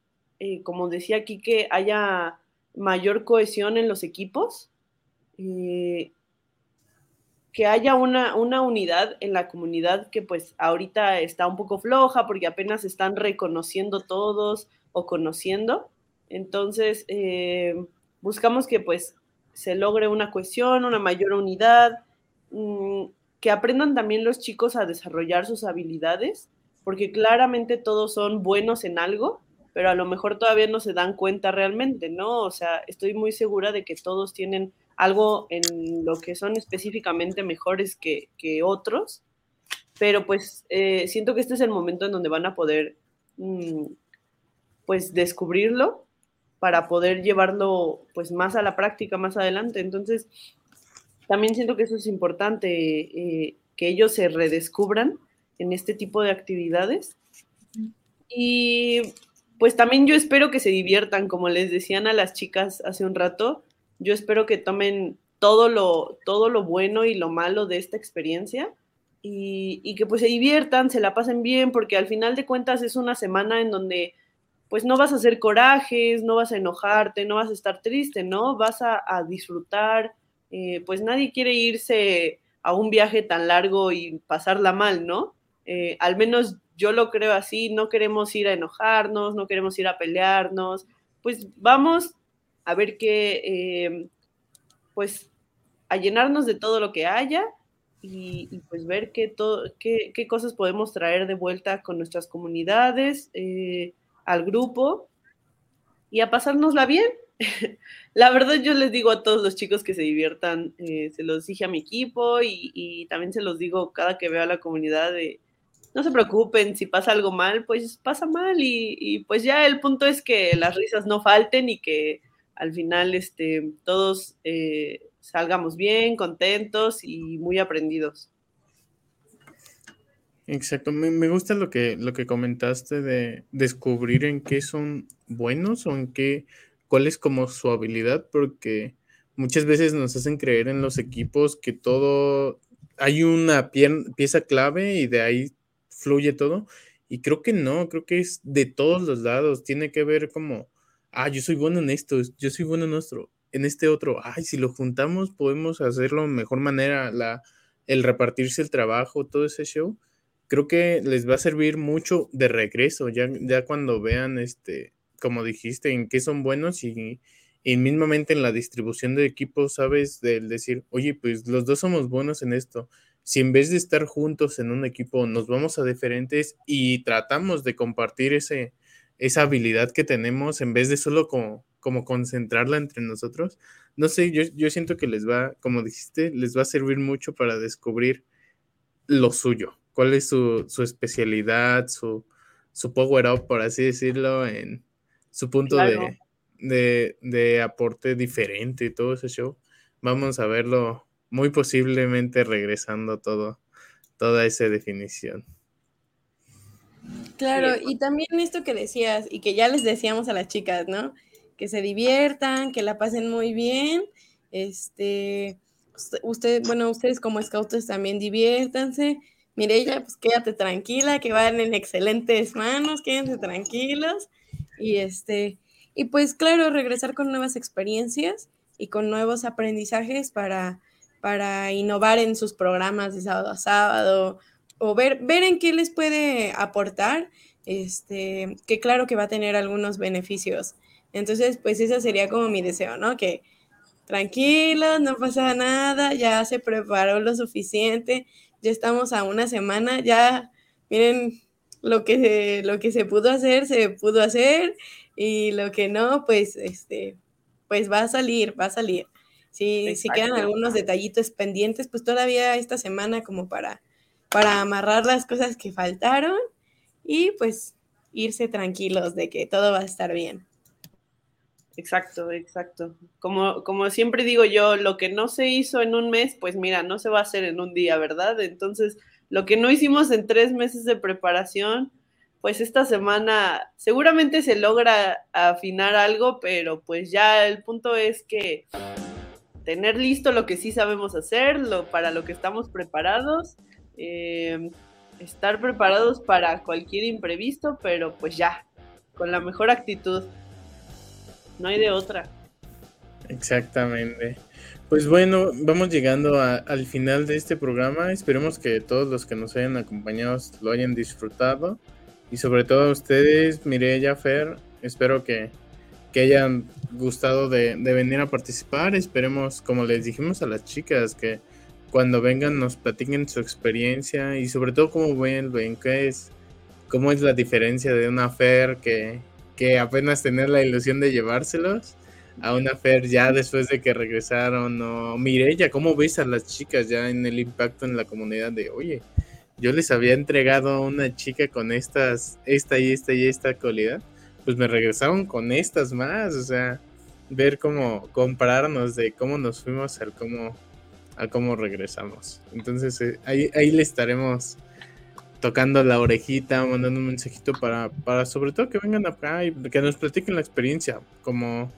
como decía aquí, que haya mayor cohesión en los equipos, eh, que haya una, una, unidad en la comunidad que pues ahorita está un poco floja porque apenas están reconociendo todos o conociendo. Entonces, eh, buscamos que pues se logre una cohesión, una mayor unidad, Mm, que aprendan también los chicos a desarrollar sus habilidades, porque claramente todos son buenos en algo, pero a lo mejor todavía no se dan cuenta realmente, ¿no? O sea, estoy muy segura de que todos tienen algo en lo que son específicamente mejores que, otros, pero pues eh, siento que este es el momento en donde van a poder, mm, pues, descubrirlo para poder llevarlo, pues, más a la práctica más adelante. Entonces, también siento que eso es importante, eh, que ellos se redescubran en este tipo de actividades. Y pues también yo espero que se diviertan, como les decían a las chicas hace un rato, yo espero que tomen todo lo, todo lo bueno y lo malo de esta experiencia y, y, que pues se diviertan, se la pasen bien, porque al final de cuentas es una semana en donde pues no vas a hacer corajes, no vas a enojarte, no vas a estar triste, ¿no? Vas a, disfrutar, eh, pues nadie quiere irse a un viaje tan largo y pasarla mal, ¿no? Eh, al menos yo lo creo así, no queremos ir a enojarnos, no queremos ir a pelearnos, pues vamos a ver qué, eh, pues a llenarnos de todo lo que haya y, pues ver qué, qué, qué, cosas podemos traer de vuelta con nuestras comunidades, al grupo y a pasárnosla bien. La verdad yo les digo a todos los chicos que se diviertan, eh, se los dije a mi equipo y, también se los digo cada que veo a la comunidad de, no se preocupen, si pasa algo mal, pues pasa mal y, pues ya el punto es que las risas no falten y que al final este, todos eh, salgamos bien, contentos y muy aprendidos. Exacto, me, gusta lo que, lo que comentaste de descubrir en qué son buenos o en qué cuál es como su habilidad, porque muchas veces nos hacen creer en los equipos que todo, hay una pieza clave y de ahí fluye todo. Y creo que no, creo que es de todos los lados, tiene que ver como, ah, yo soy bueno en esto, yo soy bueno en nuestro, en este otro, ay, si lo juntamos podemos hacerlo mejor manera, la, el repartirse el trabajo, todo ese show, creo que les va a servir mucho de regreso, ya, ya cuando vean este, como dijiste, en qué son buenos y, y mismamente en la distribución de equipos, sabes, del decir, oye, pues los dos somos buenos en esto. Si en vez de estar juntos en un equipo nos vamos a diferentes y tratamos de compartir ese, esa habilidad que tenemos en vez de solo como, como concentrarla entre nosotros, no sé, yo, yo siento que les va, como dijiste, les va a servir mucho para descubrir lo suyo, cuál es su, su especialidad, su, su power up, por así decirlo, en, su punto de, aporte diferente y todo ese show. Vamos a verlo muy posiblemente regresando todo, toda esa definición. Claro, y también esto que decías y que ya les decíamos a las chicas, ¿no? Que se diviertan, que la pasen muy bien. Este, usted, bueno, ustedes como scouts también diviértanse. Mireya, pues quédate tranquila, que van en excelentes manos, quédense tranquilos. Y este, y pues claro, regresar con nuevas experiencias y con nuevos aprendizajes para, para innovar en sus programas de sábado a sábado o ver, ver en qué les puede aportar, este, que claro que va a tener algunos beneficios Entonces, pues ese sería como mi deseo, ¿no? Que tranquilos, no pasa nada, ya se preparó lo suficiente, ya estamos a una semana, ya miren lo que se, lo que se pudo hacer, se pudo hacer y lo que no, pues este pues va a salir, va a salir. Si, si quedan algunos detallitos pendientes, pues todavía esta semana como para, para amarrar las cosas que faltaron y pues irse tranquilos de que todo va a estar bien. Exacto, exacto. Como, como siempre digo yo, lo que no se hizo en un mes, pues mira, no se va a hacer en un día, ¿verdad? Entonces, lo que no hicimos en tres meses de preparación, pues esta semana seguramente se logra afinar algo, pero pues ya el punto es que tener listo lo que sí sabemos hacer, lo, para lo que estamos preparados, eh, estar preparados para cualquier imprevisto, pero pues ya, con la mejor actitud. No hay de otra. Exactamente. Pues bueno, vamos llegando al final de este programa. Esperemos que todos los que nos hayan acompañado lo hayan disfrutado. Y sobre todo a ustedes, Mireya, Fer, espero que, que hayan gustado de, de, venir a participar. Esperemos, como les dijimos a las chicas, que cuando vengan nos platiquen su experiencia y sobre todo cómo ven, qué es, cómo es la diferencia de una Fer que, que apenas tener la ilusión de llevárselos a una Fer ya después de que regresaron o Mireya, ¿cómo ves a las chicas ya en el impacto en la comunidad de, oye, yo les había entregado a una chica con estas, esta y esta y esta cualidad, pues me regresaron con estas más, o sea, ver cómo compararnos de cómo nos fuimos al cómo, al cómo regresamos. Entonces eh, ahí, ahí le estaremos tocando la orejita, mandando un mensajito para, para sobre todo que vengan acá y que nos platiquen la experiencia, como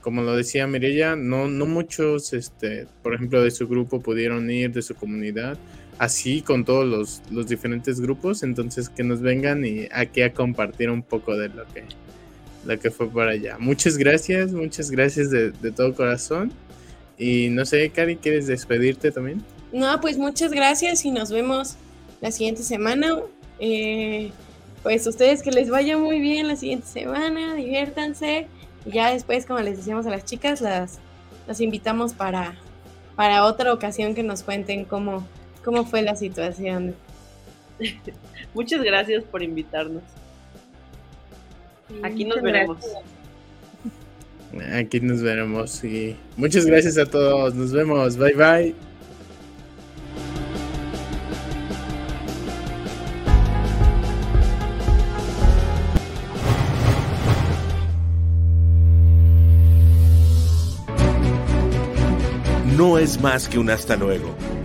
como lo decía Mirella, no, no muchos, este, por ejemplo, de su grupo pudieron ir, de su comunidad, así con todos los, los diferentes grupos, entonces que nos vengan y aquí a compartir un poco de lo que, lo que fue para allá. Muchas gracias, muchas gracias de, de todo corazón. Y no sé, Cari, ¿quieres despedirte también? No, pues muchas gracias y nos vemos la siguiente semana. Eh, pues ustedes que les vaya muy bien la siguiente semana, diviértanse. Y ya después, como les decíamos a las chicas, las, las invitamos para, para otra ocasión que nos cuenten cómo, cómo fue la situación. Muchas gracias por invitarnos. Aquí nos veremos. Aquí nos veremos y muchas gracias a todos. Nos vemos. Bye bye. no es más que un hasta luego.